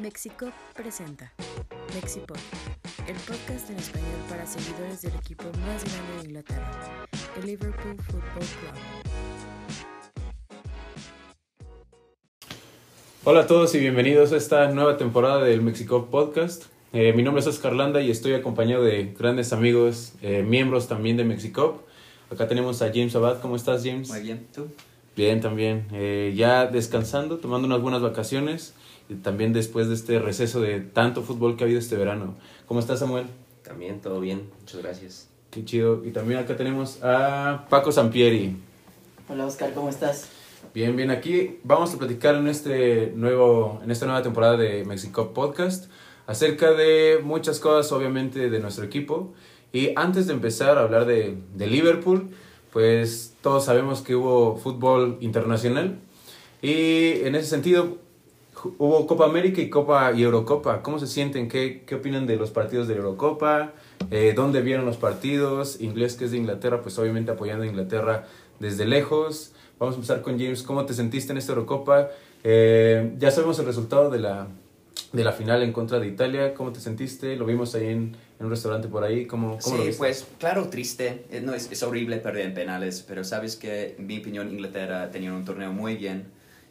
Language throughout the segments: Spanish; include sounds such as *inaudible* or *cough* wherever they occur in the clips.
México presenta Mexipod, el podcast en español para seguidores del equipo más grande de Inglaterra, el Liverpool Football Club. Hola a todos y bienvenidos a esta nueva temporada del Mexico Podcast. Eh, mi nombre es Oscar Landa y estoy acompañado de grandes amigos, eh, miembros también de Mexicop. Acá tenemos a James Abad. ¿Cómo estás, James? Muy bien, ¿tú? Bien, también. Eh, ya descansando, tomando unas buenas vacaciones también después de este receso de tanto fútbol que ha habido este verano. ¿Cómo estás, Samuel? También, todo bien, muchas gracias. Qué chido. Y también acá tenemos a Paco Sampieri. Hola Oscar, ¿cómo estás? Bien, bien, aquí vamos a platicar en, este nuevo, en esta nueva temporada de Mexico Podcast acerca de muchas cosas, obviamente, de nuestro equipo. Y antes de empezar a hablar de, de Liverpool, pues todos sabemos que hubo fútbol internacional. Y en ese sentido, hubo Copa América y Copa y Eurocopa. ¿Cómo se sienten? ¿Qué, qué opinan de los partidos de Eurocopa? Eh, ¿Dónde vieron los partidos? Inglés que es de Inglaterra, pues obviamente apoyando a Inglaterra desde lejos. Vamos a empezar con James. ¿Cómo te sentiste en esta Eurocopa? Eh, ya sabemos el resultado de la, de la final en contra de Italia. ¿Cómo te sentiste? Lo vimos ahí en, en un restaurante por ahí. ¿Cómo, cómo lo Sí, viste? pues claro, triste. Eh, No, es, es horrible perder en penales, pero sabes que, en mi opinión, Inglaterra tenía un torneo muy bien.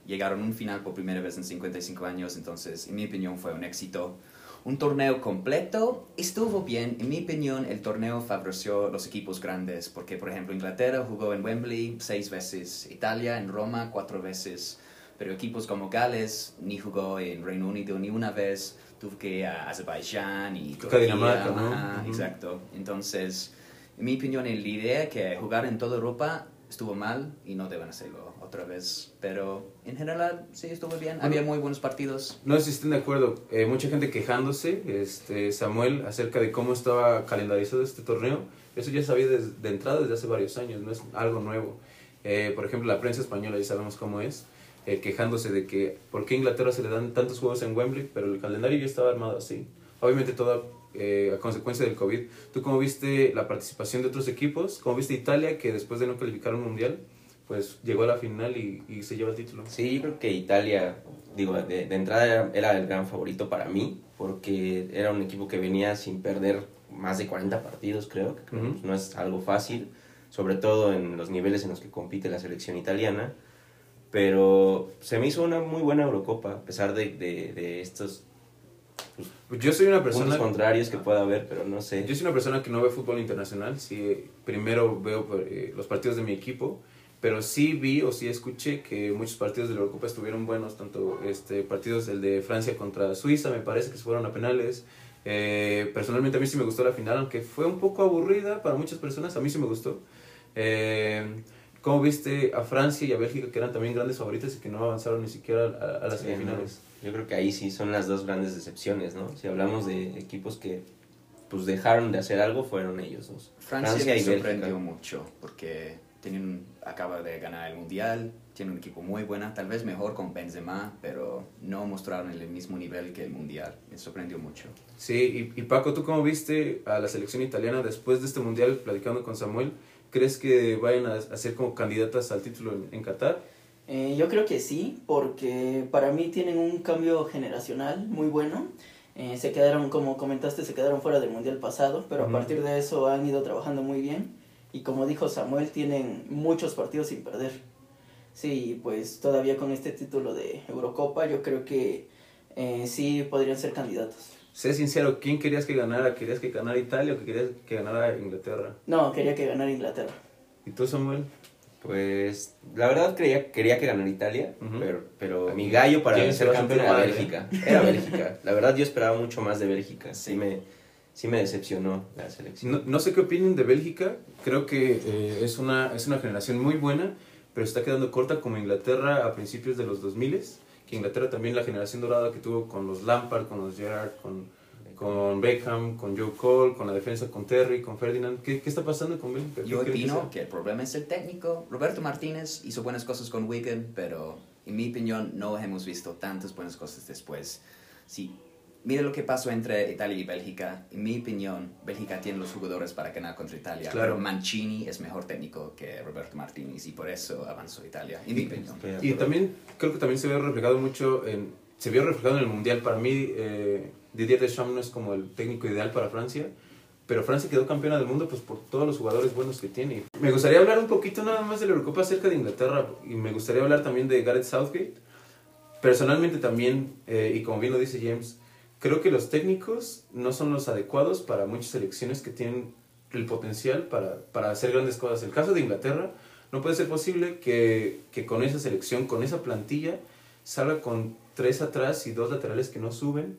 Llegaron a un final por primera vez en 55 años, entonces, en mi opinión, fue un éxito. Un torneo completo estuvo bien. En mi opinión, el torneo favoreció los equipos grandes, porque, por ejemplo, Inglaterra jugó en Wembley seis veces, Italia en Roma cuatro veces, pero equipos como Gales ni jugó en Reino Unido ni una vez, tuvo que ir a Azerbaiyán y Creo que a Dinamarca, Turquía, ¿no? ajá, Ujú. Exacto. Entonces, en mi opinión, la idea que jugar en toda Europa estuvo mal y no deben hacerlo otra vez. Pero en general, sí, estuvo bien. Había muy buenos partidos. No sé si estén de acuerdo. Eh, mucha gente quejándose, este, Samuel, acerca de cómo estaba calendarizado este torneo. Eso ya sabía desde, de entrada desde hace varios años, no es algo nuevo. Eh, por ejemplo, la prensa española ya sabemos cómo es, eh, quejándose de que por qué a Inglaterra se le dan tantos juegos en Wembley, pero el calendario ya estaba armado así. Obviamente todo eh, a consecuencia del COVID. ¿Tú cómo viste la participación de otros equipos? ¿Cómo viste Italia que después de no calificar un mundial, pues llegó a la final y, y se lleva el título? Sí, yo creo que Italia, digo, de, de entrada era, era el gran favorito para mí, porque era un equipo que venía sin perder más de 40 partidos, creo, que Ujú. pues, no es algo fácil, sobre todo en los niveles en los que compite la selección italiana. Pero se me hizo una muy buena Eurocopa, a pesar de, de, de estos Yo soy una puntos persona... contrarios que pueda haber, pero no sé. Yo soy una persona que no ve fútbol internacional, sí, primero veo eh, los partidos de mi equipo, pero sí vi o sí escuché que muchos partidos de la Eurocopa estuvieron buenos, tanto este, partidos el de Francia contra Suiza, me parece que se fueron a penales. Eh, personalmente a mí sí me gustó la final, aunque fue un poco aburrida para muchas personas, a mí sí me gustó. Eh, ¿Cómo viste a Francia y a Bélgica, que eran también grandes favoritos y que no avanzaron ni siquiera a, a las Sí, semifinales? ¿no? Yo creo que ahí sí son las dos grandes decepciones, ¿no? Si hablamos de equipos que pues dejaron de hacer algo, fueron ellos dos. Francia, Francia me y sorprendió Bélgica. mucho porque tienen, acaba de ganar el Mundial, tiene un equipo muy bueno, tal vez mejor con Benzema, pero no mostraron el mismo nivel que el Mundial. Me sorprendió mucho. Sí, y, y Paco, ¿tú cómo viste a la selección italiana después de este mundial, platicando con Samuel? ¿Crees que vayan a, a ser como candidatas al título en, en Qatar? Eh, yo creo que sí, porque para mí tienen un cambio generacional muy bueno. Eh, se quedaron, como comentaste, se quedaron fuera del mundial pasado, pero Ujú. a partir de eso han ido trabajando muy bien. Y como dijo Samuel, tienen muchos partidos sin perder. Sí, pues todavía con este título de Eurocopa, yo creo que eh, sí podrían ser candidatos. Sé sincero, ¿quién querías que ganara? ¿Querías que ganara Italia o que querías que ganara Inglaterra? No, quería que ganara Inglaterra. ¿Y tú, Samuel? Pues la verdad creía, quería que ganara Italia, Ujú. pero, pero mi gallo para ¿Quién se ser campeón era eh? Bélgica. Era Bélgica. La verdad yo esperaba mucho más de Bélgica. Sí me, sí me decepcionó la selección. No, no sé qué opinen de Bélgica. Creo que eh, es, una, es una generación muy buena, pero está quedando corta como Inglaterra a principios de los 2000 que Inglaterra también la generación dorada que tuvo con los Lampard, con los Gerrard, con, con Beckham, con Joe Cole, con la defensa con Terry, con Ferdinand. ¿Qué, qué está pasando con Bélgica? Yo ¿Qué creen que opino que el problema es el técnico. Roberto Martínez hizo buenas cosas con Wigan, pero en mi opinión no hemos visto tantas buenas cosas después. Sí, mira lo que pasó entre Italia y Bélgica. En mi opinión, Bélgica tiene los jugadores para ganar contra Italia, Claro. pero Mancini es mejor técnico que Roberto Martínez y por eso avanzó Italia, en mi opinión. Y también creo que también se ve reflejado mucho en, se vio reflejado en el Mundial. Para mí, eh, Didier Deschamps no es como el técnico ideal para Francia, pero Francia quedó campeona del mundo pues por todos los jugadores buenos que tiene. Me gustaría hablar un poquito nada más de la Eurocopa acerca de Inglaterra y me gustaría hablar también de Gareth Southgate. Personalmente también, eh, y como bien lo dice James, creo que los técnicos no son los adecuados para muchas selecciones que tienen el potencial para, para hacer grandes cosas. El caso de Inglaterra, no puede ser posible que, que con esa selección, con esa plantilla, salga con tres atrás y dos laterales que no suben.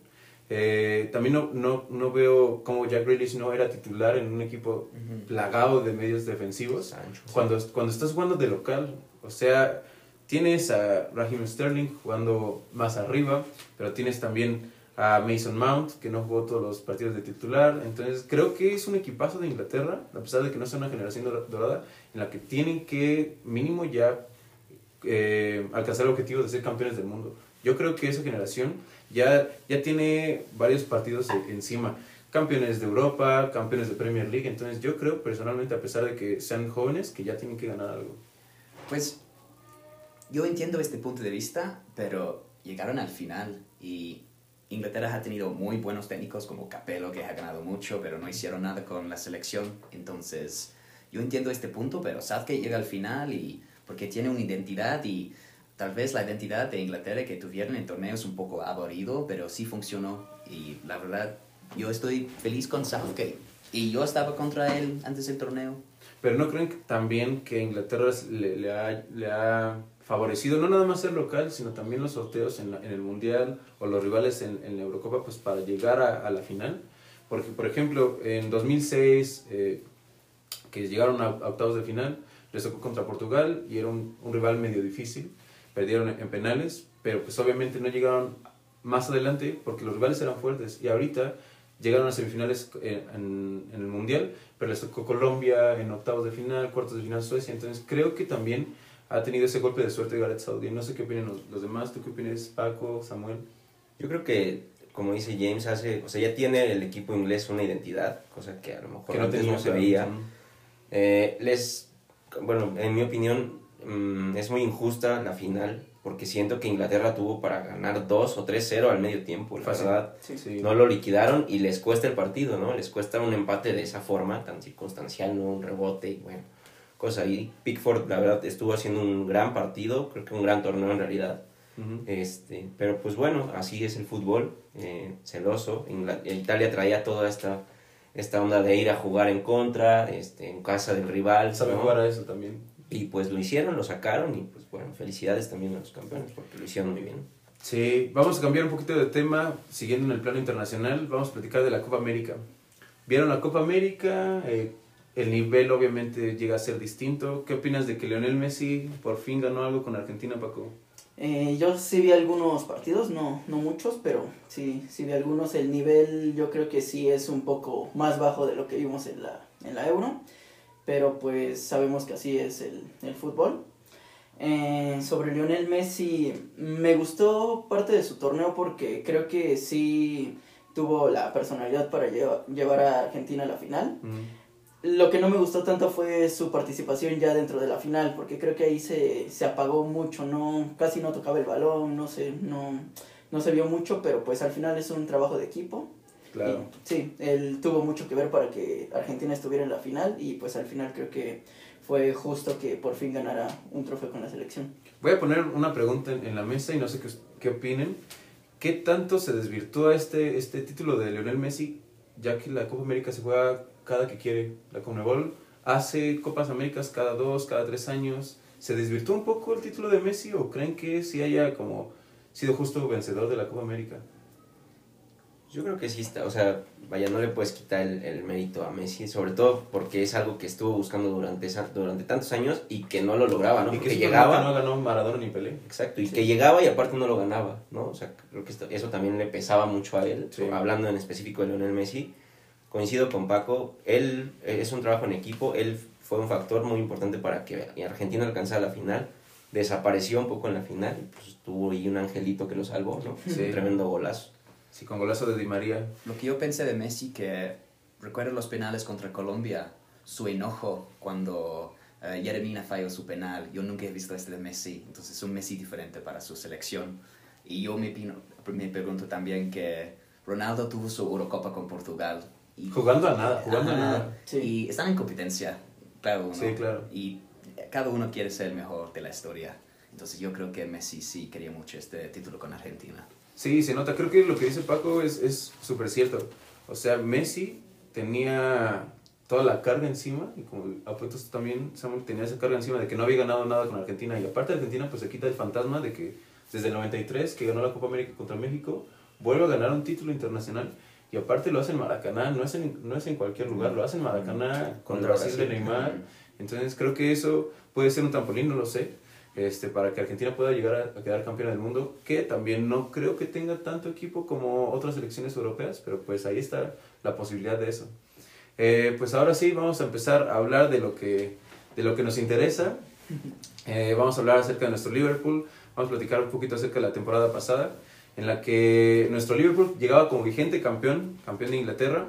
Eh, también no, no, no, veo cómo Jack Grealish no era titular en un equipo plagado de medios defensivos. Sancho, sí. Cuando, cuando estás jugando de local, o sea, tienes a Raheem Sterling jugando más arriba, pero tienes también a Mason Mount, que no jugó todos los partidos de titular. Entonces, creo que es un equipazo de Inglaterra, a pesar de que no sea una generación dor- dorada, en la que tienen que, mínimo, ya eh, alcanzar el objetivo de ser campeones del mundo. Yo creo que esa generación ya, ya tiene varios partidos e- encima. Campeones de Europa, campeones de Premier League. Entonces, yo creo personalmente, a pesar de que sean jóvenes, que ya tienen que ganar algo. Pues yo entiendo este punto de vista, pero llegaron al final y Inglaterra ha tenido muy buenos técnicos como Capello, que ha ganado mucho, pero no hicieron nada con la selección. Entonces, yo entiendo este punto, pero Southgate llega al final y porque tiene una identidad y tal vez la identidad de Inglaterra que tuvieron en el torneo es un poco aburrido, pero sí funcionó y la verdad yo estoy feliz con Southgate. Y yo estaba contra él antes del torneo. Pero no creen también que Inglaterra le, le ha favorecido no nada más ser local, sino también los sorteos en, el Mundial o los rivales en, la Eurocopa pues para llegar a, la final. Porque, por ejemplo, en 2006, eh, que llegaron a, octavos de final, les tocó contra Portugal y era un, rival medio difícil. Perdieron en, en penales, pero pues obviamente no llegaron más adelante porque los rivales eran fuertes. Y ahorita llegaron a semifinales en, en- en el Mundial, pero les tocó Colombia en octavos de final, cuartos de final Suecia. Entonces creo que también ha tenido ese golpe de suerte Gareth Southgate. No sé qué opinan los, los demás. ¿Tú qué opinas, Paco, Samuel? Yo creo que, como dice James, hace, o sea, ya tiene el equipo inglés una identidad, cosa que a lo mejor Que no antes tenía no se claro. veía. Eh, les, bueno, en mi opinión, mm, es muy injusta la final, porque siento que Inglaterra tuvo para ganar 2 o 3-0 al medio tiempo, la Fácil. verdad. Sí. Sí. No lo liquidaron y les cuesta el partido, ¿no? Les cuesta un empate de esa forma, tan circunstancial, ¿no? Un rebote y bueno, cosa ahí. Pickford, la verdad, estuvo haciendo un gran partido, creo que un gran torneo en realidad. Este, pero pues bueno, así es el fútbol, eh, celoso. Italia traía toda esta, esta onda de ir a jugar en contra, este, en casa del rival. Sabe ¿no? jugar a eso también. Y pues lo hicieron, lo sacaron y pues bueno, felicidades también a los campeones porque lo hicieron muy bien. Sí, vamos a cambiar un poquito de tema, siguiendo en el plano internacional, vamos a platicar de la Copa América. ¿Vieron la Copa América? Eh, el nivel obviamente llega a ser distinto. ¿Qué opinas de que Lionel Messi por fin ganó algo con Argentina, Paco? Eh, yo sí vi algunos partidos, no, no muchos, pero sí, sí vi algunos. El nivel yo creo que sí es un poco más bajo de lo que vimos en la, en la Euro, pero pues sabemos que así es el, el fútbol. Eh, sobre Lionel Messi, me gustó parte de su torneo porque creo que sí tuvo la personalidad para lleva- llevar a Argentina a la final. Mm. Lo que no me gustó tanto fue su participación ya dentro de la final, porque creo que ahí se, se apagó mucho, no casi no tocaba el balón, no sé, no, no se vio mucho, pero pues al final es un trabajo de equipo. Claro. Y, sí, él tuvo mucho que ver para que Argentina estuviera en la final y pues al final creo que fue justo que por fin ganara un trofeo con la selección. Voy a poner una pregunta en, en la mesa y no sé qué, qué opinen. ¿Qué tanto se desvirtúa este, este título de Lionel Messi, ya que la Copa América se juega cada que quiere? La Conmebol hace Copas Américas cada dos, cada tres años. ¿Se desvirtuó un poco el título de Messi o creen que sí haya como sido justo vencedor de la Copa América? Yo creo que sí está, o sea, vaya, no le puedes quitar el, el mérito a Messi, sobre todo porque es algo que estuvo buscando durante, esa, durante tantos años y que no lo lograba, ¿no? y que llegaba, no ganó Maradona ni Pelé. exacto, y Sí. que llegaba y aparte no lo ganaba, ¿no? O sea, creo que esto- eso también le pesaba mucho a él, Sí. hablando en específico de Lionel Messi. Coincido con Paco, él eh, es un trabajo en equipo, él fue un factor muy importante para que Argentina alcanzara la final. Desapareció un poco en la final, y pues tuvo ahí un angelito que lo salvó, ¿no? Sí. Un tremendo golazo. Sí, con golazo de Di María. Lo que yo pensé de Messi, que recuerdo los penales contra Colombia, su enojo cuando eh, Jeremina falló su penal. Yo nunca he visto este de Messi, entonces es un Messi diferente para su selección. Y yo me me pregunto también que Ronaldo tuvo su Eurocopa con Portugal. Y, Jugando a nada, jugando a Ajá, nada. Sí. Y están en competencia, cada uno. Sí, claro. Y cada uno quiere ser el mejor de la historia. Entonces yo creo que Messi sí quería mucho este título con Argentina. Sí, se nota. Creo que lo que dice Paco es es súper cierto. O sea, Messi tenía toda la carga encima, y como apuntas tú también, Samuel, tenía esa carga encima de que no había ganado nada con Argentina. Y aparte Argentina, pues se quita el fantasma de que desde el 93, que ganó la Copa América contra México, vuelve a ganar un título internacional. Y aparte lo hace en Maracaná, no es en, no es en cualquier lugar, lo hace en Maracaná con Contra Brasil de. Neymar. Entonces creo que eso puede ser un trampolín, no lo sé, este, para que Argentina pueda llegar a, a quedar campeona del mundo, que también no creo que tenga tanto equipo como otras selecciones europeas, pero pues ahí está la posibilidad de eso. Eh, pues ahora sí, vamos a empezar a hablar de lo que, de lo que nos interesa. Eh, vamos a hablar acerca de nuestro Liverpool, vamos a platicar un poquito acerca de la temporada pasada, en la que nuestro Liverpool llegaba como vigente campeón, campeón de Inglaterra,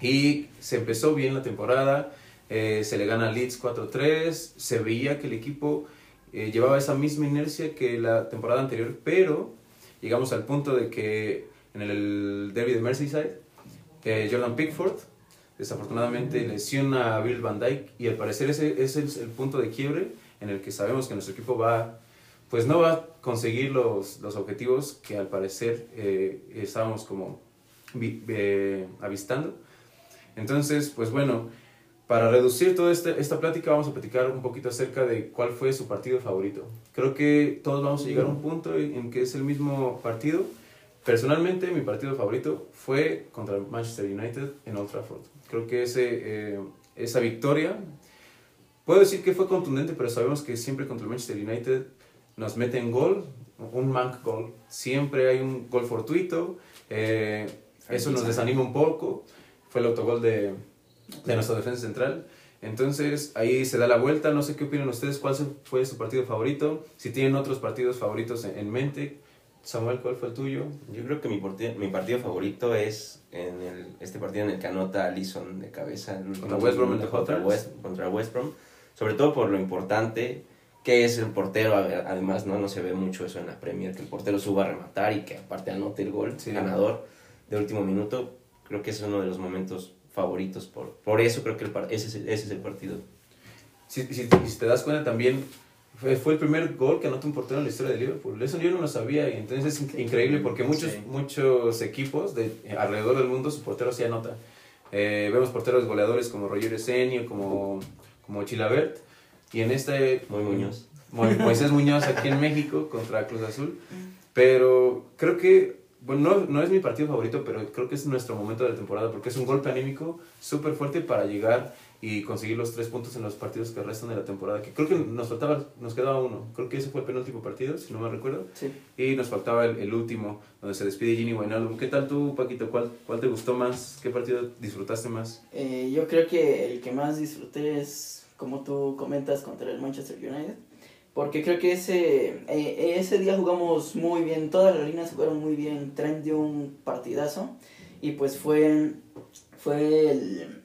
y se empezó bien la temporada, eh, se le gana a Leeds 4-3, se veía que el equipo eh, llevaba esa misma inercia que la temporada anterior, pero llegamos al punto de que en el derby de Merseyside, eh, Jordan Pickford desafortunadamente lesiona a Bill Van Dyke y al parecer ese, ese es el punto de quiebre en el que sabemos que nuestro equipo va, pues no va a conseguir los, los objetivos que al parecer eh, estábamos como eh, avistando. Entonces, pues bueno, para reducir toda esta, esta plática vamos a platicar un poquito acerca de cuál fue su partido favorito. Creo que todos vamos a llegar a un punto en que es el mismo partido. Personalmente, mi partido favorito fue contra Manchester United en Old Trafford. Creo que ese, eh, esa victoria, puedo decir que fue contundente, pero sabemos que siempre contra el Manchester United nos meten gol, un mank gol. Siempre hay un gol fortuito, eh, eso nos desanima un poco. Fue el autogol de, de nuestra defensa central. Entonces ahí se da la vuelta. No sé qué opinan ustedes, cuál fue su partido favorito. Si tienen otros partidos favoritos en, en mente. Samuel, ¿cuál fue el tuyo? Yo creo que mi, partido, mi partido favorito es en el, este partido en el que anota Alisson de cabeza. Contra West Brom contra. West, contra West Brom. Sobre todo por lo importante que es el portero. Además, ¿no? no se ve mucho eso en la Premier, que el portero suba a rematar y que aparte anote el gol Sí. ganador de último minuto. Creo que es uno de los momentos favoritos. Por, por eso creo que el, ese, es el- ese es el partido. Si, si, si te das cuenta también, fue, fue el primer gol que anota un portero en la historia de Liverpool. Eso yo no lo sabía y entonces es in- increíble porque muchos, Sí. muchos equipos de, alrededor del mundo su portero sí anota. Eh, vemos porteros goleadores como Roger Senio, como, como Chilabert y en este... Muy Muñoz. Mo- Moisés Muñoz aquí en México contra Cruz Azul. Pero creo que, bueno, no, no es mi partido favorito, pero creo que es nuestro momento de la temporada porque es un golpe anímico súper fuerte para llegar y conseguir los tres puntos en los partidos que restan de la temporada. Que creo que nos faltaba, nos quedaba uno. Creo que ese fue el penúltimo partido, si no me recuerdo. Sí. Y nos faltaba el, el último, donde se despide Gini Wijnaldum. ¿Qué tal tú, Paquito? ¿Cuál, ¿Cuál te gustó más? ¿Qué partido disfrutaste más? Eh, yo creo que el que más disfruté es, como tú comentas, contra el Manchester United. Porque creo que ese, eh, ese día jugamos muy bien, todas las líneas jugaron muy bien, Trent dio un partidazo. Y pues fue, fue el...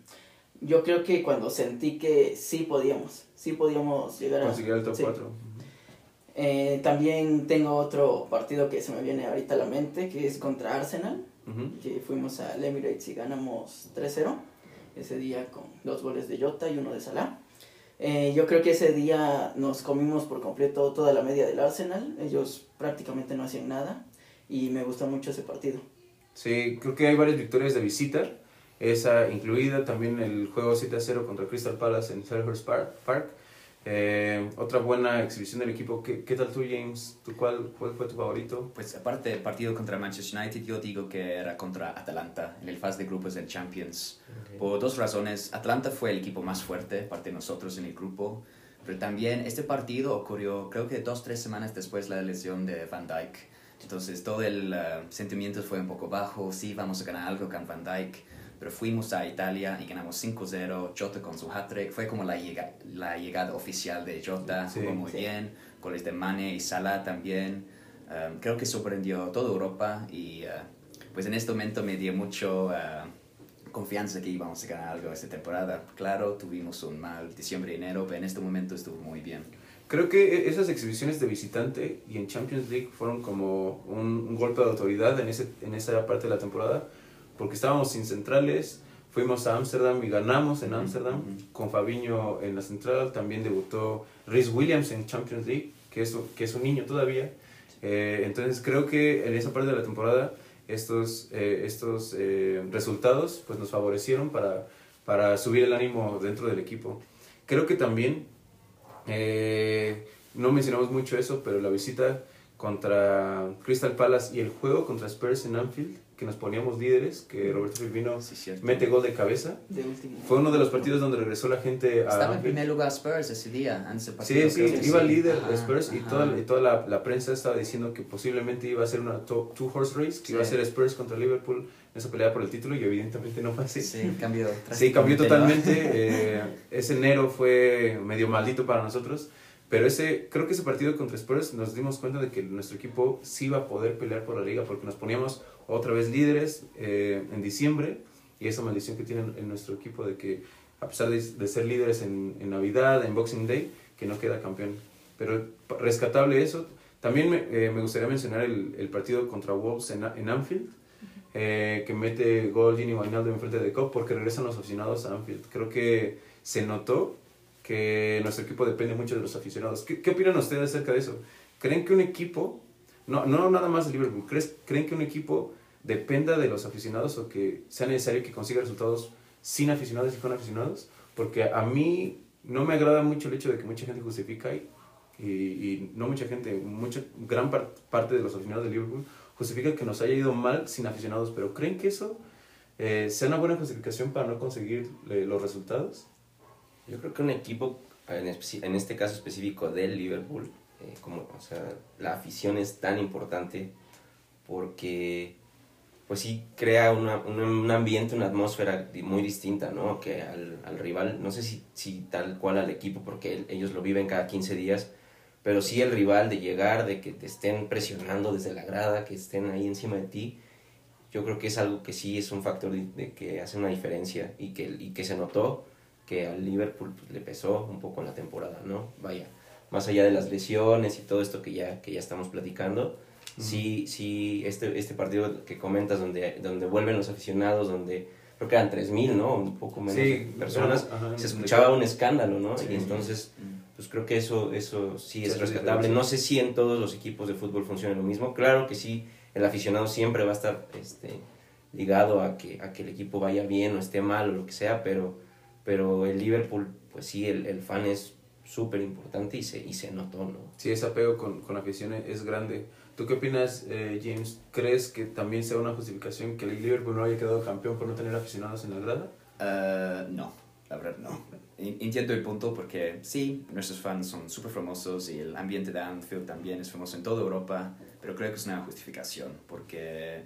Yo creo que cuando sentí que sí podíamos, sí podíamos llegar a... Conseguir el top sí. 4. Eh, también tengo otro partido que se me viene ahorita a la mente, que es contra Arsenal que fuimos al Emirates y ganamos 3-0 ese día con dos goles de Jota y uno de Salah. Eh, yo creo que ese día nos comimos por completo toda la media del Arsenal, ellos prácticamente no hacían nada y me gustó mucho ese partido. Sí, creo que hay varias victorias de visita, esa incluida también el juego 7-0 contra Crystal Palace en Selhurst Park. Eh, otra buena exhibición del equipo. ¿Qué, qué tal tú, James? ¿Tú cuál, ¿Cuál fue tu favorito? Pues aparte del partido contra Manchester United, yo digo que era contra Atalanta en el fase de grupos del Champions. Por dos razones. Atlanta fue el equipo más fuerte, aparte de nosotros en el grupo. Pero también este partido ocurrió, creo que dos, tres semanas después de la lesión de Van Dijk. Entonces todo el eh, sentimiento fue un poco bajo. Sí, vamos a ganar algo con Van Dijk. Pero fuimos a Italia y ganamos 5-0. Jota con su hat-trick. Fue como la, llega- la llegada oficial de Jota. Sí, Jugó muy sí. bien. Goles de Mane y Salah también. Um, creo que sorprendió toda Europa y uh, pues en este momento me dio mucho uh, confianza que íbamos a ganar algo esta temporada. Claro, tuvimos un mal diciembre y enero, pero en este momento estuvo muy bien. creo que e, esas exhibiciones de visitante y en Champions League fueron como un, un golpe de autoridad en, ese, en esa parte de la temporada, porque estábamos sin centrales, fuimos a Ámsterdam y ganamos en Ámsterdam, con Fabiño en la central, también debutó Rhys Williams en Champions League, que es, que es un niño todavía. Eh, entonces creo que en esa parte de la temporada estos, eh, estos eh, resultados pues, nos favorecieron para, para subir el ánimo dentro del equipo. Creo que también, eh, no mencionamos mucho eso, pero la visita contra Crystal Palace y el juego contra Spurs en Anfield, que nos poníamos líderes, que Roberto Firmino Sí, mete gol de cabeza. De último. Fue uno de los partidos donde regresó la gente a Estaba en primer lugar Spurs ese día, antes del partido. Sí, sí, iba sí. líder Ajá, Spurs y toda, y toda la, la prensa estaba diciendo que posiblemente iba a ser una two-horse race, que iba a ser Spurs contra Liverpool en esa pelea por el título y evidentemente no fue así. Sí, cambió. Sí, cambió totalmente. eh, ese enero fue medio maldito para nosotros. Pero ese, creo que ese partido contra Spurs nos dimos cuenta de que nuestro equipo sí iba a poder pelear por la liga porque nos poníamos otra vez líderes eh, en diciembre y esa maldición que tiene en nuestro equipo de que a pesar de, de ser líderes en, en Navidad, en Boxing Day, que no queda campeón. Pero rescatable eso. También me, eh, me gustaría mencionar el, el partido contra Wolves en, en Anfield, eh, que mete gol Gini Wijnaldum en frente de Cop porque regresan los aficionados a Anfield. Creo que se notó que nuestro equipo depende mucho de los aficionados. ¿Qué, qué opinan ustedes acerca de eso? ¿Creen que un equipo, no, no nada más de Liverpool, ¿crees- ¿creen que un equipo dependa de los aficionados o que sea necesario que consiga resultados sin aficionados y con aficionados? Porque a mí no me agrada mucho el hecho de que mucha gente justifica y, y, y no mucha gente, mucha gran par- parte de los aficionados de Liverpool justifica que nos haya ido mal sin aficionados, pero ¿creen que eso eh, sea una buena justificación para no conseguir eh, los resultados? Yo creo que un equipo, en, en este caso específico del Liverpool, eh, como, o sea, la afición es tan importante porque, pues sí, crea una, un, ambiente, una atmósfera muy distinta, ¿no? Que al, al rival, no sé si, si tal cual al equipo, porque el- ellos lo viven cada 15 días, pero sí el rival de llegar, de que te estén presionando desde la grada, que estén ahí encima de ti, yo creo que es algo que sí es un factor de, de que hace una diferencia y que, y que se notó que al Liverpool pues, le pesó un poco en la temporada, ¿no? Vaya, más allá de las lesiones y todo esto que ya, que ya estamos platicando, sí, sí, este, este partido que comentas donde, donde vuelven los aficionados, donde creo que eran 3.000, ¿no? Un poco menos Sí, personas, ajá, se escuchaba un escándalo, ¿no? Sí. y entonces, pues creo que eso, eso sí es rescatable. No sé si en todos los equipos de fútbol funciona lo mismo. Claro que sí, el aficionado siempre va a estar este, ligado a que, a que el equipo vaya bien o esté mal o lo que sea, pero, pero el Liverpool, pues sí, el, el fan es súper importante y se, y se notó, ¿no? Sí, ese apego con, con afición es grande. ¿Tú qué opinas, eh, James? ¿Crees que también sea una justificación que el Liverpool no haya quedado campeón por no tener aficionados en la grada? Eh, no, la verdad no. En- Entiendo el punto porque sí, nuestros fans son súper famosos y el ambiente de Anfield también es famoso en toda Europa, pero creo que es una justificación porque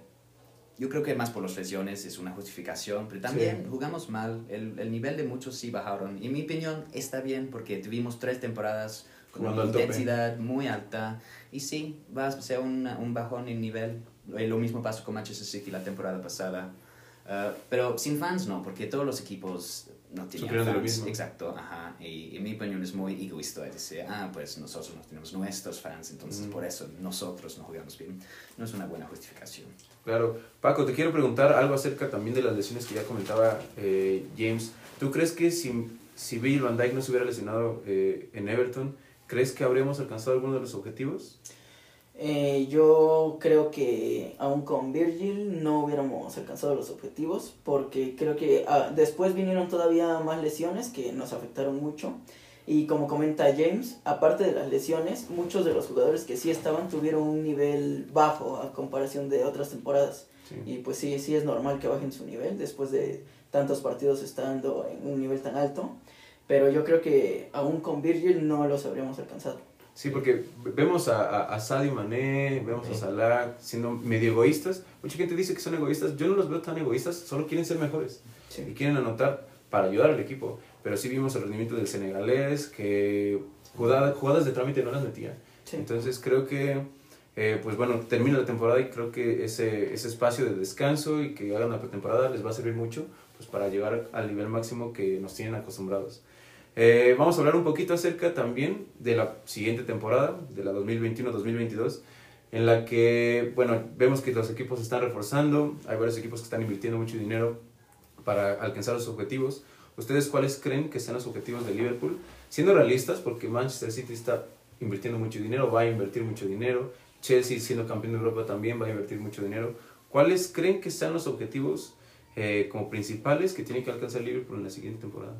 yo creo que más por las lesiones es una justificación, pero también Sí. jugamos mal, el, el nivel de muchos sí bajaron y en mi opinión está bien porque tuvimos tres temporadas con una al tope. intensidad muy alta y sí, va a ser una- un bajón en nivel. Eh, Lo mismo pasó con Manchester City la temporada pasada. Uh, pero sin fans no, porque todos los equipos no tenían de lo fans. mismo. Exacto, ajá. Y en mi opinión es muy egoísta decir, ah, pues nosotros no tenemos nuestros fans, entonces Mm. por eso nosotros no jugamos bien. No es una buena justificación. Claro. Paco, te quiero preguntar algo acerca también de las lesiones que ya comentaba eh, James. ¿Tú crees que si, si Bill Van Dijk no se hubiera lesionado eh, en Everton, crees que habríamos alcanzado alguno de los objetivos? Eh, yo creo que aún con Virgil no hubiéramos alcanzado los objetivos porque creo que ah, después vinieron todavía más lesiones que nos afectaron mucho y como comenta James, aparte de las lesiones, muchos de los jugadores que sí estaban tuvieron un nivel bajo a comparación de otras temporadas Sí. y pues sí, sí es normal que bajen su nivel después de tantos partidos estando en un nivel tan alto, pero yo creo que aún con Virgil no los habríamos alcanzado. Sí, porque vemos a, a, a Sadio Mané, vemos a Sí. Salah siendo medio egoístas. Mucha gente dice que son egoístas. Yo no los veo tan egoístas, solo quieren ser mejores. Sí. y quieren anotar para ayudar al equipo. Pero sí vimos el rendimiento del senegalés, que jugada- jugadas de trámite no las metía. Sí. Entonces creo que, eh, pues bueno, termina la temporada y creo que ese, ese espacio de descanso y que hagan la pretemporada les va a servir mucho pues para llegar al nivel máximo que nos tienen acostumbrados. Eh, vamos a hablar un poquito acerca también de la siguiente temporada, de la 2021-2022, en la que, bueno, vemos que los equipos se están reforzando, hay varios equipos que están invirtiendo mucho dinero para alcanzar los objetivos. ¿Ustedes cuáles creen que sean los objetivos de Liverpool? Siendo realistas, porque Manchester City está invirtiendo mucho dinero, va a invertir mucho dinero, Chelsea siendo campeón de Europa también va a invertir mucho dinero. ¿Cuáles creen que sean los objetivos eh, como principales que tiene que alcanzar Liverpool en la siguiente temporada?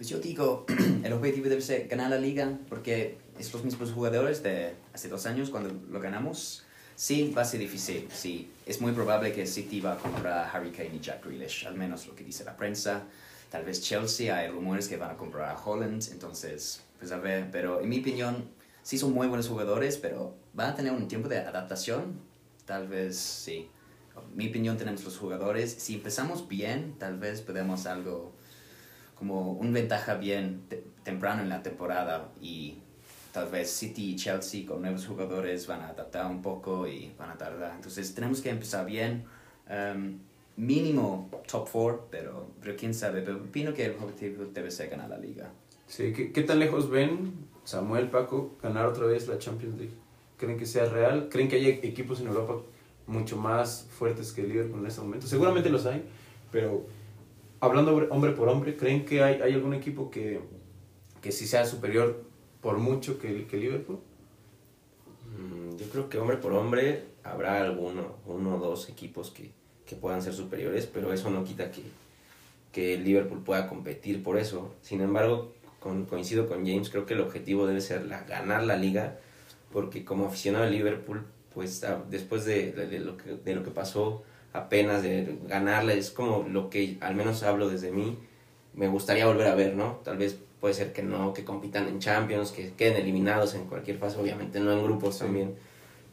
Pues yo digo, *clears throat* el objetivo debe ser ganar la liga, porque estos mismos jugadores de hace dos años, cuando lo ganamos, sí va a ser difícil. Sí, es muy probable que City va a comprar a Harry Kane y Jack Grealish, al menos lo que dice la prensa. Tal vez Chelsea, hay rumores que van a comprar a Holland, entonces, pues a ver, pero en mi opinión, sí son muy buenos jugadores, pero van a tener un tiempo de adaptación, tal vez sí. En mi opinión tenemos los jugadores, si empezamos bien, tal vez podemos algo como un ventaja bien temprano en la temporada y tal vez City y Chelsea con nuevos jugadores van a adaptar un poco y van a tardar. Entonces tenemos que empezar bien. Um, mínimo top 4, pero, pero quién sabe. Pero opino que el objetivo debe ser ganar la liga. Sí, ¿qué, ¿qué tan lejos ven Samuel, Paco, ganar otra vez la Champions League? ¿Creen que sea real? ¿Creen que hay equipos en Europa mucho más fuertes que Liverpool en este momento? Seguramente los hay, pero hablando hombre por hombre, ¿creen que hay, hay algún equipo que, que sí sea superior por mucho que, que Liverpool? Mm, yo creo que hombre por hombre habrá alguno, uno o dos equipos que, que puedan ser superiores, pero eso no quita que, que Liverpool pueda competir por eso. Sin embargo, coincido con James, creo que el objetivo debe ser la, ganar la liga, porque como aficionado a Liverpool, pues después de, de, lo que, de lo que pasó apenas de ganarla, es como lo que al menos hablo desde mí, me gustaría volver a ver, ¿no? Tal vez puede ser que no, que compitan en Champions, que queden eliminados en cualquier fase, obviamente no en grupos también,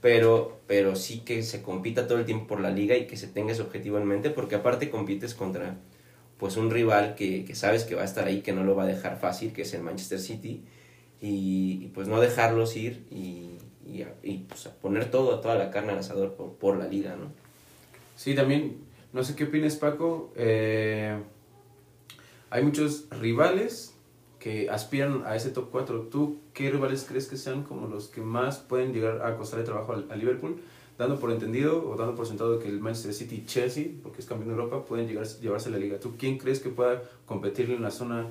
pero, pero sí que se compita todo el tiempo por la liga y que se tenga ese objetivo en mente, porque aparte compites contra pues un rival que, que sabes que va a estar ahí, que no lo va a dejar fácil, que es el Manchester City, y, pues no dejarlos ir y, y, y pues poner todo, toda la carne al asador por, por la liga, ¿no? Sí, también, no sé qué opinas Paco, eh, hay muchos rivales que aspiran a ese top 4. ¿Tú qué rivales crees que sean como los que más pueden llegar a costarle trabajo a, Liverpool? Dando por entendido o dando por sentado que el Manchester City y Chelsea, porque es campeón de Europa, pueden llegar, llevarse la liga. ¿Tú quién crees que pueda competirle en la zona,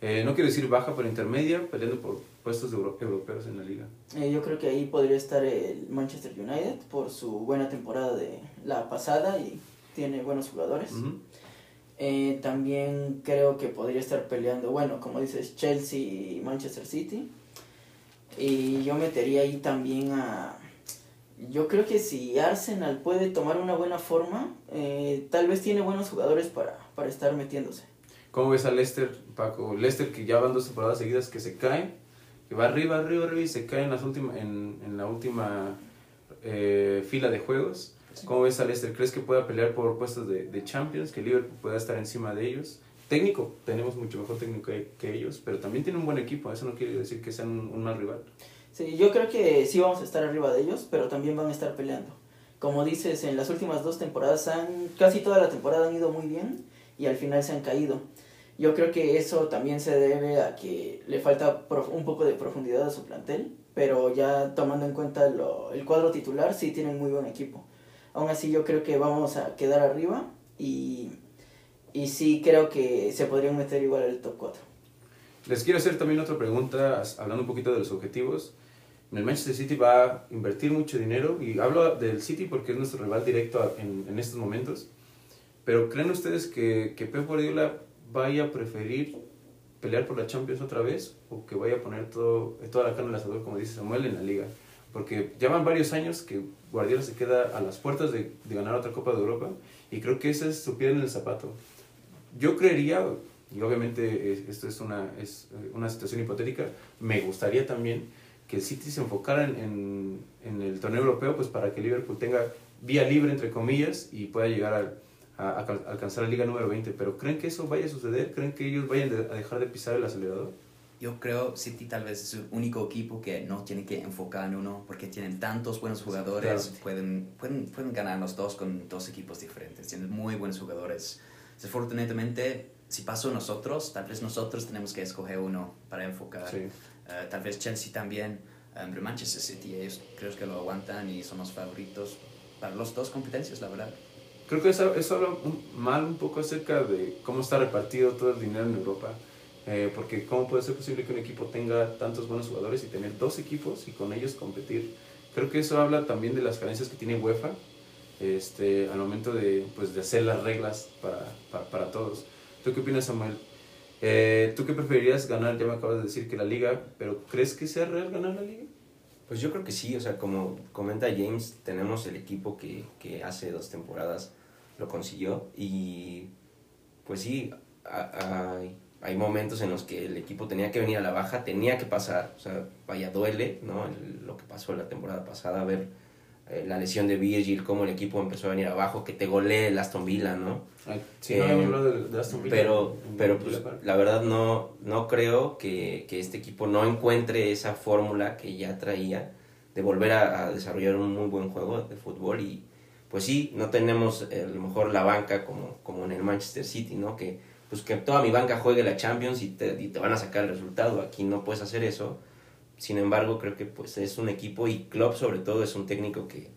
eh, no quiero decir baja, pero intermedia, peleando por puestos de europeos en la liga? Eh, yo creo que ahí podría estar el Manchester United por su buena temporada de la pasada y tiene buenos jugadores. Eh, también creo que podría estar peleando, bueno, como dices, Chelsea y Manchester City. Y yo metería ahí también a... Yo creo que si Arsenal puede tomar una buena forma, eh, tal vez tiene buenos jugadores para, para estar metiéndose. ¿Cómo ves a Leicester, Paco? Leicester que ya van dos temporadas seguidas que se cae, que va arriba, arriba, arriba y se cae en, las últimas en, en la última eh, fila de juegos. ¿Cómo ves a Leicester? ¿Crees que pueda pelear por puestos de, de Champions? ¿Que Liverpool pueda estar encima de ellos? Técnico, tenemos mucho mejor técnico que, ellos, pero también tiene un buen equipo. Eso no quiere decir que sean un, mal rival. Sí, yo creo que sí vamos a estar arriba de ellos, pero también van a estar peleando. Como dices, en las últimas dos temporadas, han, casi toda la temporada han ido muy bien y al final se han caído. Yo creo que eso también se debe a que le falta un poco de profundidad a su plantel, pero ya tomando en cuenta lo, el cuadro titular, sí tienen muy buen equipo. Aún así yo creo que vamos a quedar arriba y, y sí creo que se podrían meter igual al top 4. Les quiero hacer también otra pregunta, hablando un poquito de los objetivos. El Manchester City va a invertir mucho dinero y hablo del City porque es nuestro rival directo en, en estos momentos. Pero ¿creen ustedes que, que Pep Guardiola vaya a preferir pelear por la Champions otra vez o que vaya a poner todo, toda la carne al asador, como dice Samuel, en la liga? Porque ya van varios años que Guardiola se queda a las puertas de, ganar otra Copa de Europa y creo que esa es su pie en el zapato. Yo creería, y obviamente esto es una, es eh, una situación hipotética, me gustaría también que el City se enfocara en, en, el torneo europeo pues para que Liverpool tenga vía libre, entre comillas, y pueda llegar a, a, alcanzar la liga número 20. Pero ¿creen que eso vaya a suceder? ¿Creen que ellos vayan a dejar de pisar el acelerador? yo creo City tal vez es el único equipo que no tiene que enfocar en uno porque tienen tantos buenos jugadores, pueden, pueden, pueden ganar los dos con dos equipos diferentes, tienen muy buenos jugadores. Desafortunadamente, si pasó nosotros, tal vez nosotros tenemos que escoger uno para enfocar. Sí. Eh, tal vez Chelsea también, eh, pero Manchester City, ellos creo que lo aguantan y son los favoritos para las dos competencias, la verdad. Creo que eso, eso habla mal un poco acerca de cómo está repartido todo el dinero en Europa. Eh, porque cómo puede ser posible que un equipo tenga tantos buenos jugadores y tener dos equipos y con ellos competir. Creo que eso habla también de las carencias que tiene UEFA este, al momento de, pues, de hacer las reglas para, para, para todos. ¿Tú qué opinas, Samuel? Eh, ¿Tú qué preferirías ganar? Ya me acabas de decir que la liga, pero ¿crees que sea real ganar la liga? Pues yo creo que sí, o sea, como comenta James, tenemos el equipo que, que hace dos temporadas lo consiguió y pues sí, a- hay, hay momentos en los que el equipo tenía que venir a la baja, tenía que pasar, o sea, vaya, duele, ¿no? El- lo que pasó la temporada pasada, ver eh, la lesión de Virgil, cómo el equipo empezó a venir abajo, que te golee el Aston Villa, ¿no? Sí, Eh, no habíamos hablado de, de Aston Villa Pero, pero pues, la verdad no, no creo que, que este equipo no encuentre esa fórmula que ya traía de volver a, a desarrollar un muy buen juego de fútbol y pues sí, no tenemos eh, a lo mejor la banca como, como en el Manchester City, ¿no? Que pues que toda mi banca juegue la Champions y te, y te van a sacar el resultado. Aquí no puedes hacer eso. Sin embargo, creo que pues es un equipo y Klopp sobre todo es un técnico que,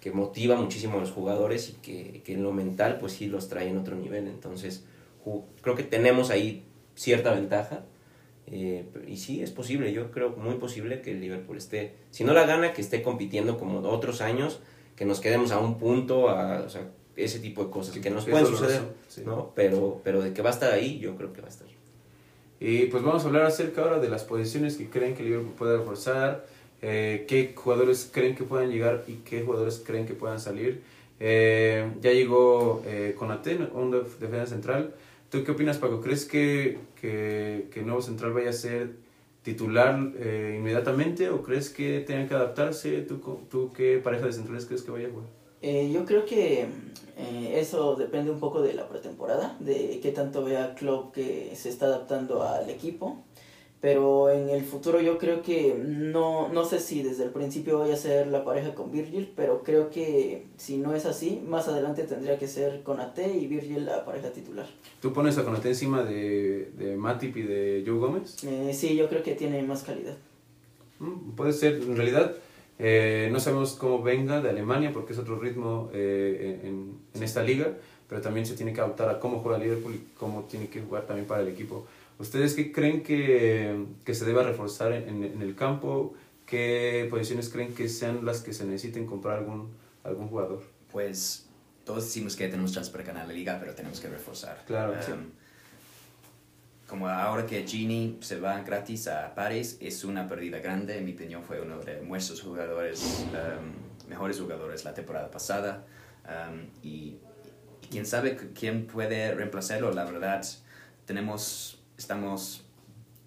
que motiva muchísimo a los jugadores y que, que en lo mental pues sí los trae en otro nivel. Entonces creo que tenemos ahí cierta ventaja. eh, y sí, es posible, yo creo muy posible que el Liverpool esté, si no la gana, que esté compitiendo como otros años, que nos quedemos a un punto, a, o sea, ese tipo de cosas Sí, que nos pueden suceder, sí. ¿no? Pero, pero de que va a estar ahí, yo creo que va a estar. Y pues vamos a hablar acerca ahora de las posiciones que creen que Liverpool puede reforzar, eh, qué jugadores creen que puedan llegar y qué jugadores creen que puedan salir. Eh, ya llegó eh, Konate, un def- defensa central. ¿Tú qué opinas, Paco? ¿Crees que, que, que el nuevo central vaya a ser titular eh, inmediatamente o crees que tengan que adaptarse? ¿Tú, ¿Tú qué pareja de centrales crees que vaya a jugar? Eh, yo creo que eh, eso depende un poco de la pretemporada, de qué tanto vea Klopp que se está adaptando al equipo. Pero en el futuro yo creo que no, no sé si desde el principio vaya a ser la pareja con Virgil, pero creo que si no es así, más adelante tendría que ser con AT y Virgil la pareja titular. ¿Tú pones a Konate encima de, de Matip y de Joe Gómez? Eh, sí, yo creo que tiene más calidad. Mm, Puede ser, en realidad eh, no sabemos cómo venga de Alemania porque es otro ritmo eh, en, en esta liga, pero también se tiene que adaptar a cómo juega Liverpool y cómo tiene que jugar también para el equipo. ¿Ustedes qué creen que, que se deba reforzar en, en el campo? ¿Qué posiciones creen que sean las que se necesiten comprar algún, algún jugador? Pues todos decimos que tenemos chance para ganar la liga, pero tenemos que reforzar. Claro, Em, sí. Como ahora que Gini se va gratis a París, es una pérdida grande. En mi opinión, fue uno de nuestros jugadores, em, mejores jugadores la temporada pasada. Em, y, y quién sabe quién puede reemplazarlo. La verdad, tenemos, estamos,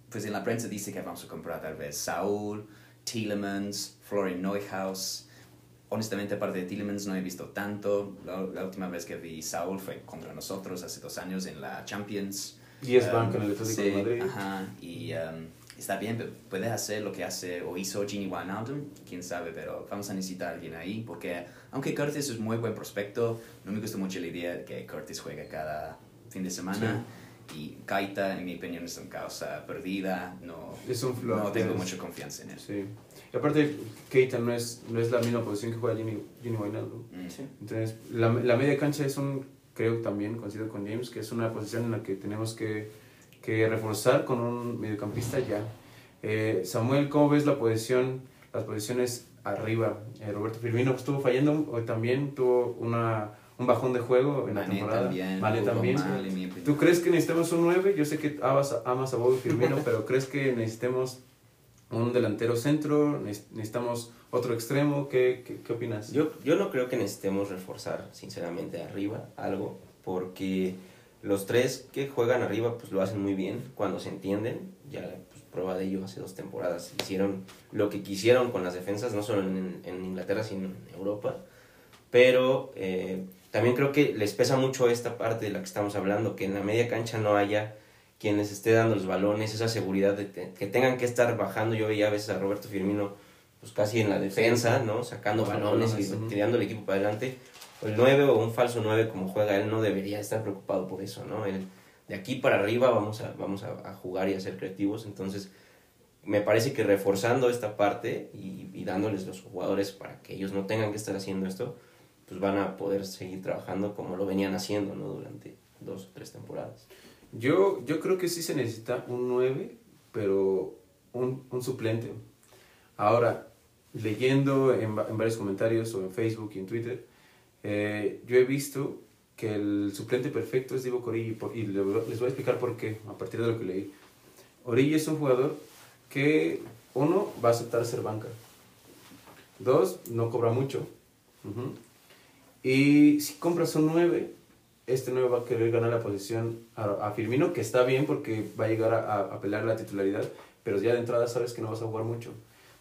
pues en la prensa dice que vamos a comprar tal vez Saúl, Tielemans, Florian Neuhaus. Honestamente, aparte de Tielemans, no he visto tanto. La, la última vez que vi Saúl fue contra nosotros hace dos años en la Champions. Y es Um, banca en el Atlético sí, de Madrid. Ajá, y um, está bien, pero puede hacer lo que hace o hizo Gini Wijnaldum, quién sabe, pero vamos a necesitar a alguien ahí, porque aunque Curtis es muy buen prospecto, no me gusta mucho la idea de que Curtis juegue cada fin de semana. Y Kaita, en mi opinión, es una causa perdida, no, Es un flop, no tengo es- mucha confianza en él. Sí. Y aparte, Keita no es, no es la misma posición que juega Gini, Gini Wijnaldum. Mm. Sí. Entonces, la, la media cancha es un, creo también, coincido con James, que es una posición en la que tenemos que, que reforzar con un mediocampista ya. Eh, Samuel, ¿cómo ves la posición, las posiciones arriba? Eh, Roberto Firmino estuvo fallando, hoy también tuvo una, un bajón de juego en la Mané temporada. también, Mané también. mal. ¿Tú crees que necesitamos un 9? Yo sé que amas, amas a Bobby Firmino, *laughs* pero ¿crees que necesitemos un delantero centro? ¿Neces- ¿Necesitamos otro extremo? ¿Qué, qué, qué opinas? Yo, yo no creo que necesitemos reforzar, sinceramente, arriba algo, porque los tres que juegan arriba pues lo hacen muy bien cuando se entienden. Ya pues, prueba de ello hace dos temporadas. Hicieron lo que quisieron con las defensas, no solo en, en Inglaterra, sino en Europa. Pero eh, también creo que les pesa mucho esta parte de la que estamos hablando, que en la media cancha no haya quien les esté dando los balones, esa seguridad de te- que tengan que estar bajando. Yo veía a veces a Roberto Firmino pues casi en la defensa, ¿no? Sacando balones y tirando el equipo para adelante. el 9 o un falso 9 como juega él no debería estar preocupado por eso, ¿no? Él, de aquí para arriba vamos a, vamos a, a jugar y a ser creativos, entonces me parece que reforzando esta parte y, y, dándoles los jugadores para que ellos no tengan que estar haciendo esto, pues van a poder seguir trabajando como lo venían haciendo, ¿no? Durante dos o tres temporadas. Yo, yo creo que sí se necesita un 9, pero un, un suplente. Ahora, leyendo en, en, varios comentarios o en Facebook y en Twitter, eh, yo he visto que el suplente perfecto es Divo Corilli y les voy a explicar por qué a partir de lo que leí. Origi es un jugador que, uno, va a aceptar ser banca. Dos, no cobra mucho. Uh -huh. Y si compras un 9, este 9 va a querer ganar la posición a, Firmino, que está bien porque va a llegar a, a, pelear la titularidad, pero ya de entrada sabes que no vas a jugar mucho.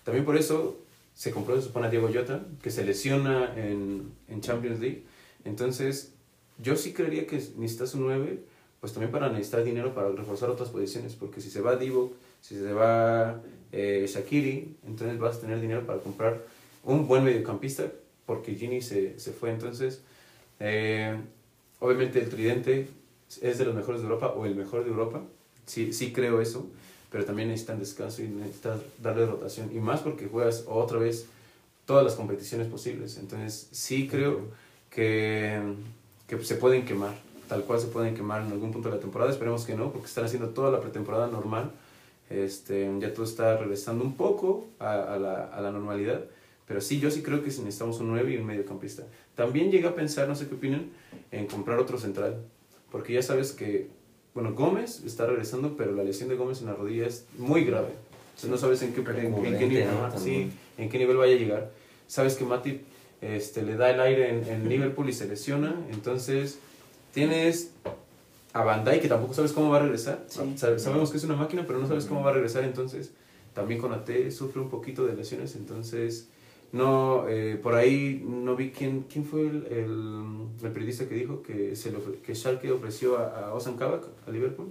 También por eso se compró, se supone, a Diego Jota, que se lesiona en, en Champions League. Entonces, yo sí creería que necesitas un 9, pues también para necesitar dinero para reforzar otras posiciones, porque si se va Divo, si se va eh, Shakiri, entonces vas a tener dinero para comprar un buen mediocampista, porque Gini se, se fue. Entonces, eh, obviamente el Tridente es de los mejores de Europa, o el mejor de Europa, sí, sí creo eso, pero también necesitan descanso y necesitas darle rotación, y más porque juegas otra vez todas las competiciones posibles. Entonces, sí creo que, que se pueden quemar, tal cual se pueden quemar en algún punto de la temporada, esperemos que no, porque están haciendo toda la pretemporada normal, este, ya todo está regresando un poco a, a, la, a la normalidad, pero sí, yo sí creo que necesitamos un 9 y un mediocampista. También llegué a pensar, no sé qué opinan, en comprar otro central, porque ya sabes que, bueno, Gómez está regresando, pero la lesión de Gómez en la rodilla es muy grave. Entonces no sabes en qué, en, en qué nivel, ¿no? sí, en qué nivel vaya a llegar. Sabes que Matip este, le da el aire en, en Liverpool y se lesiona, entonces tienes a Bandai que tampoco sabes cómo va a regresar. Sí. Sabemos que es una máquina, pero no sabes cómo va a regresar, entonces también con AT sufre un poquito de lesiones, entonces no, eh, por ahí no vi quién, quién fue el, el, el periodista que dijo que, se le que Schalke ofreció a, a Ozan Kabak, a Liverpool.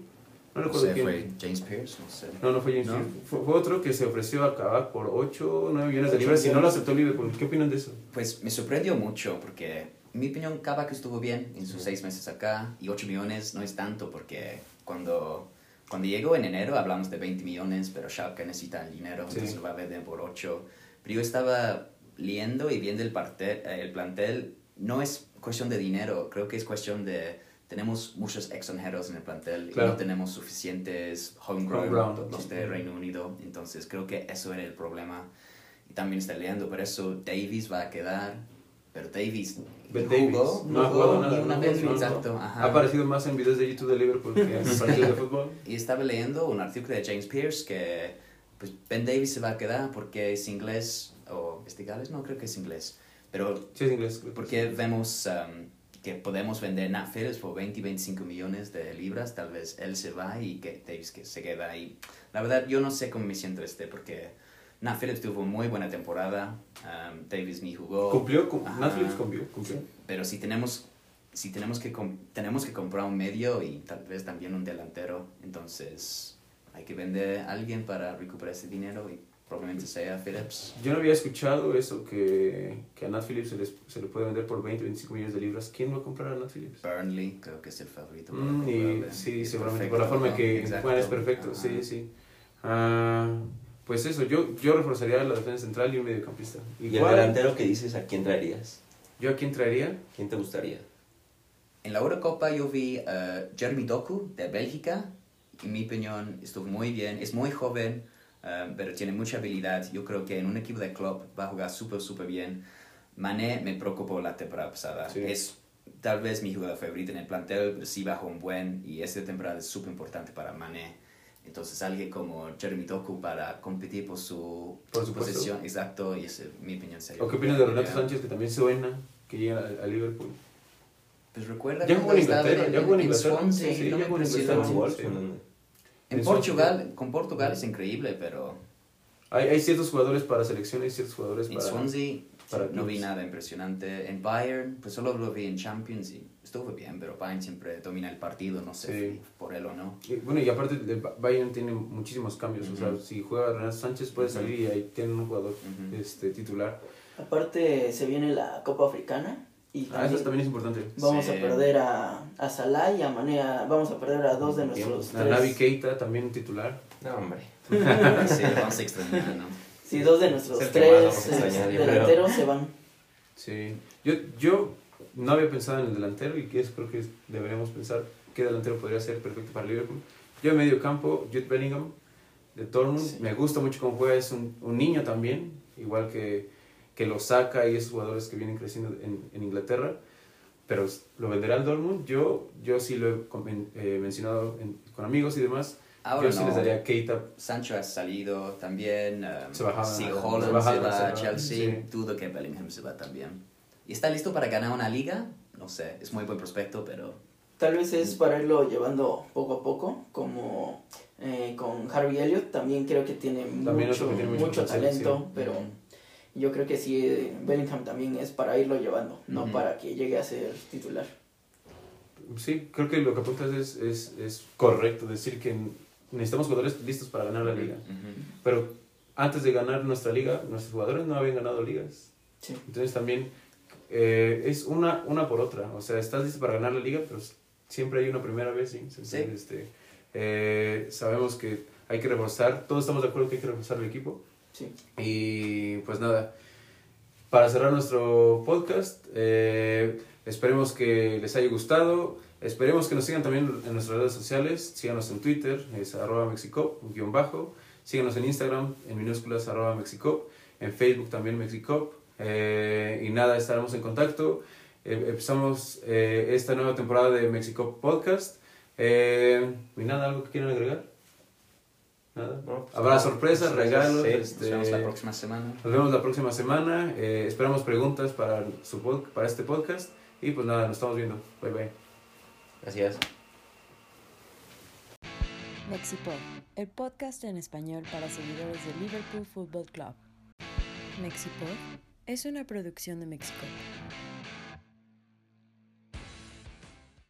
No recuerdo no sé, quién. ¿Fue James Pierce? No, sé. no, no fue James ¿No? Pierce. Fue, fue, otro que se ofreció a Kabak por 8 o 9 millones de libras y no lo aceptó Liverpool. ¿Qué opinan de eso? Pues me sorprendió mucho porque, en mi opinión, Kabak estuvo bien en sus 6 sí. meses acá y 8 millones no es tanto porque cuando, cuando llegó en enero hablamos de 20 millones, pero Schalke necesita el dinero, sí. entonces lo va a vender por 8. Pero yo estaba leyendo y viendo el, parte, el plantel, no es cuestión de dinero, creo que es cuestión de... Tenemos muchos extranjeros en el plantel claro. y no tenemos suficientes homegrown, homegrown los de Reino Unido, entonces creo que eso era el problema. Y también está leyendo, por eso Davies va a quedar, pero Davies, But jugó, no ha jugado nada. una vez, no, exacto. No. Ajá. Ha aparecido más en videos de YouTube de Liverpool que en *laughs* partidos de fútbol. Y estaba leyendo un artículo de James Pierce que pues, Ben Davies se va a quedar porque es inglés o es de Gales, no creo que es inglés, pero sí, es inglés. porque vemos um, que podemos vender Nat Phillips por 20 y 25 millones de libras, tal vez él se va y que Davis que se queda ahí. La verdad, yo no sé cómo me siento este, porque Nat Phillips tuvo muy buena temporada, um, Davis ni jugó. Cumplió, cum Nat Phillips cumplió, pero si tenemos, si tenemos que, tenemos que comprar un medio y tal vez también un delantero, entonces hay que vender a alguien para recuperar ese dinero y probablemente sea Phillips. Yo no había escuchado eso, que, que a Nat Phillips se, les, se le puede vender por 20, 25 millones de libras. ¿Quién va a comprar a Nat Phillips? Burnley, creo que es el favorito. Mm, y, sí, seguramente, perfecto, por la forma ¿no? que Juan es perfecto, Ajá. sí, sí. Uh, pues eso, yo, yo reforzaría la defensa central y un mediocampista. Igual, ¿Y el delantero que dices, a quién traerías? ¿Yo a quién traería? ¿Quién te gustaría? En la Eurocopa yo vi uh, Jeremy Doku, de Bélgica. En mi opinión, estuvo muy bien, es muy joven. Um, pero tiene mucha habilidad. Yo creo que en un equipo de club va a jugar súper, súper bien. Mané me preocupó la temporada pasada. Sí. Es tal vez mi jugador favorito en el plantel, pero sí bajó un buen y esta temporada es súper importante para Mané. Entonces alguien como Jeremy Doku para competir por su, por su posición, exacto, y es mi opinión seria. ¿O qué opinas de Renato Sánchez que también suena que llega a Liverpool? Pues recuerda ya jugó en Inglaterra, ya jugó en Inglaterra. Sí, sí, ya jugó en Inglaterra. En Portugal, con Portugal es increíble, pero... Hay, hay ciertos jugadores para selección, hay ciertos jugadores en para... Swansea para no vi nada impresionante. En Bayern, pues solo lo vi en Champions y estuvo bien, pero Bayern siempre domina el partido, no sé sí. por él o no. Y, bueno, y aparte el Bayern tiene muchísimos cambios, uh -huh. o sea, si juega Renato Sánchez puede salir uh -huh. y ahí tiene un jugador uh -huh. este, titular. Aparte se viene la Copa Africana Y Ah, eso también es importante. Vamos Sí. a perder a, a Salah y a Manea. Vamos a perder a dos de nuestros A Navi tres. Keita también titular. No, hombre. *laughs* Sí, vamos a extrañar, ¿no? Sí, dos de nuestros Es tres extrañar, creo. delanteros se van. Sí. Yo, yo no había pensado en el delantero y que eso creo que deberíamos pensar qué delantero podría ser perfecto para Liverpool. Yo en medio campo, Jude Bellingham de Dortmund. Sí. Me gusta mucho cómo juega, es un, un niño también, igual que, que lo saca y esos jugadores que vienen creciendo en, en Inglaterra. Pero lo venderá el Dortmund. Yo, yo sí lo he eh, mencionado en- con amigos y demás. Ahora yo sí no. les daría Keita Sancho ha salido también. um, Se bajaba- si se Holland se, bajaba, va se a va, Chelsea, sí. dudo que Bellingham se va también. ¿Y está listo para ganar una liga? No sé, es muy buen prospecto, pero Tal vez es para irlo llevando poco a poco, como eh, con Harvey Elliott. También creo que tiene También mucho, que tiene mucho mucho talento, sí. pero yo creo que sí, Bellingham también es para irlo llevando, no Ujú. para que llegue a ser titular. Sí, creo que lo que apuntas es, es, es correcto, decir que necesitamos jugadores listos para ganar la liga. ujú. Pero antes de ganar nuestra liga, nuestros jugadores no habían ganado ligas. Sí. Entonces también eh, es una, una por otra. O sea, estás listo para ganar la liga, pero siempre hay una primera vez. ¿sí? Entonces, Sí. este, eh, sabemos que hay que reforzar, todos estamos de acuerdo que hay que reforzar el equipo. Sí. Y pues nada, para cerrar nuestro podcast, eh, esperemos que les haya gustado. Esperemos que nos sigan también en nuestras redes sociales. Síganos en Twitter, es arroba mexicop, guion bajo. Síganos en Instagram, en minúsculas, arroba mexicop. En Facebook también mexicop. Eh, y nada, estaremos en contacto. Eh, empezamos esta nueva temporada de Mexicop Podcast. Y nada, ¿algo que quieran agregar? Nada. No, pues, Habrá sorpresas, sorpresas, regalos. sí. este, Nos vemos la próxima semana. nos vemos la próxima semana. eh, esperamos preguntas para, su pod- para este podcast. Y pues nada, nos estamos viendo. Bye bye. Gracias. Mexipod, el podcast en español para seguidores del Liverpool Football Club. Mexipod es una producción de Mexicop.